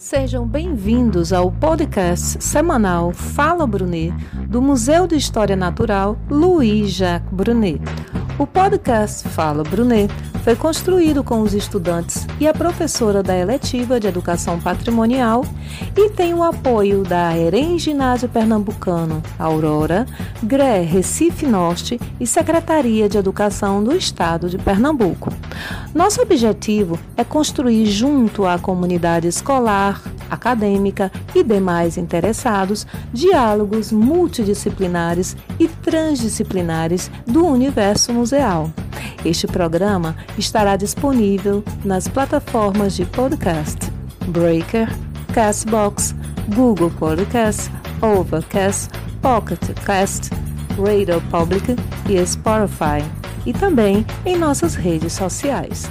Sejam bem-vindos ao podcast semanal Fala Brunet, do Museu de História Natural Louis Jacques Brunet. O podcast Fala Brunet foi construído com os estudantes e a professora da eletiva de Educação Patrimonial e tem o apoio da EREM Ginásio Pernambucano, Aurora, GRE Recife Norte e Secretaria de Educação do Estado de Pernambuco. Nosso objetivo é construir junto à comunidade escolar, acadêmica e demais interessados diálogos multidisciplinares e transdisciplinares do universo museal. Este programa estará disponível nas plataformas de podcast Breaker, Castbox, Google Podcast, Overcast, Pocket Cast, Radio Public e Spotify, e também em nossas redes sociais.